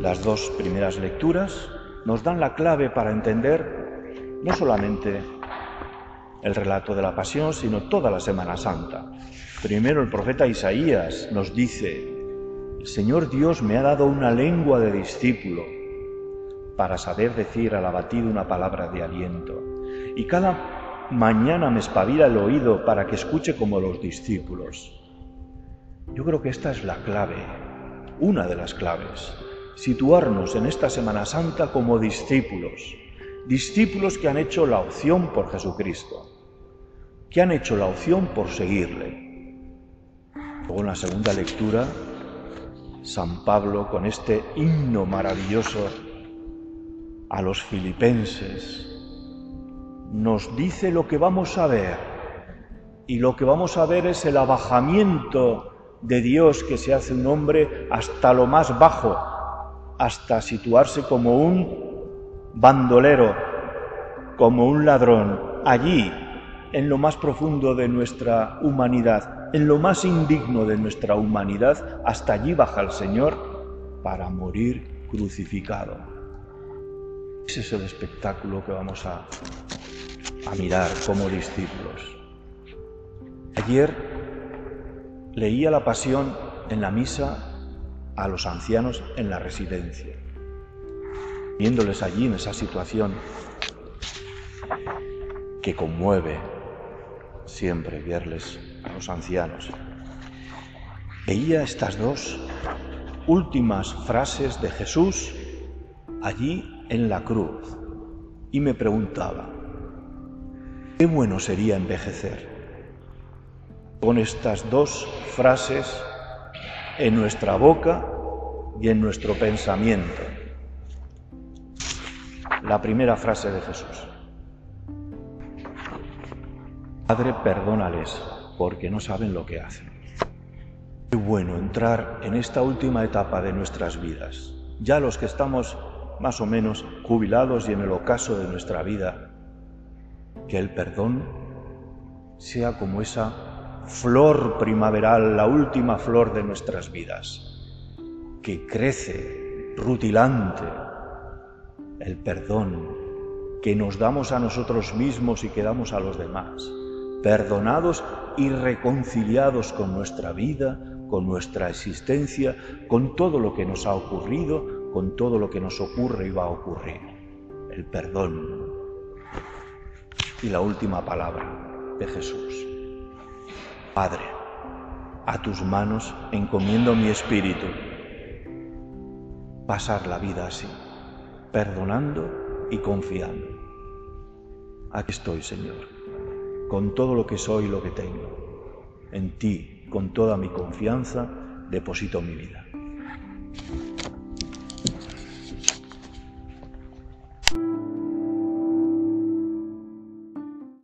Las dos primeras lecturas nos dan la clave para entender no solamente el relato de la pasión, sino toda la Semana Santa. Primero el profeta Isaías nos dice, el Señor Dios me ha dado una lengua de discípulo para saber decir al abatido una palabra de aliento. Y cada mañana me espabila el oído para que escuche como los discípulos. Yo creo que esta es la clave, una de las claves, situarnos en esta Semana Santa como discípulos, discípulos que han hecho la opción por Jesucristo, que han hecho la opción por seguirle. Luego en la segunda lectura, San Pablo con este himno maravilloso a los filipenses nos dice lo que vamos a ver y lo que vamos a ver es el abajamiento de Dios que se hace un hombre hasta lo más bajo, hasta situarse como un bandolero, como un ladrón, allí, en lo más profundo de nuestra humanidad, en lo más indigno de nuestra humanidad, hasta allí baja el Señor para morir crucificado. Ese es el espectáculo que vamos a, mirar como discípulos. Ayer leía la pasión en la misa a los ancianos en la residencia, viéndoles allí en esa situación que conmueve siempre verles a los ancianos. Veía estas dos últimas frases de Jesús allí en la cruz y me preguntaba, qué bueno sería envejecer con estas dos frases en nuestra boca y en nuestro pensamiento. La primera frase de Jesús. Padre, perdónales porque no saben lo que hacen. Qué bueno entrar en esta última etapa de nuestras vidas. Ya los que estamos más o menos jubilados y en el ocaso de nuestra vida, que el perdón sea como esa flor primaveral, la última flor de nuestras vidas, que crece rutilante, el perdón que nos damos a nosotros mismos y que damos a los demás, perdonados y reconciliados con nuestra vida, con nuestra existencia, con todo lo que nos ha ocurrido, con todo lo que nos ocurre y va a ocurrir. El perdón. Y la última palabra de Jesús. Padre, a tus manos encomiendo mi espíritu. Pasar la vida así, perdonando y confiando. Aquí estoy, Señor, con todo lo que soy y lo que tengo. En ti, con toda mi confianza, deposito mi vida.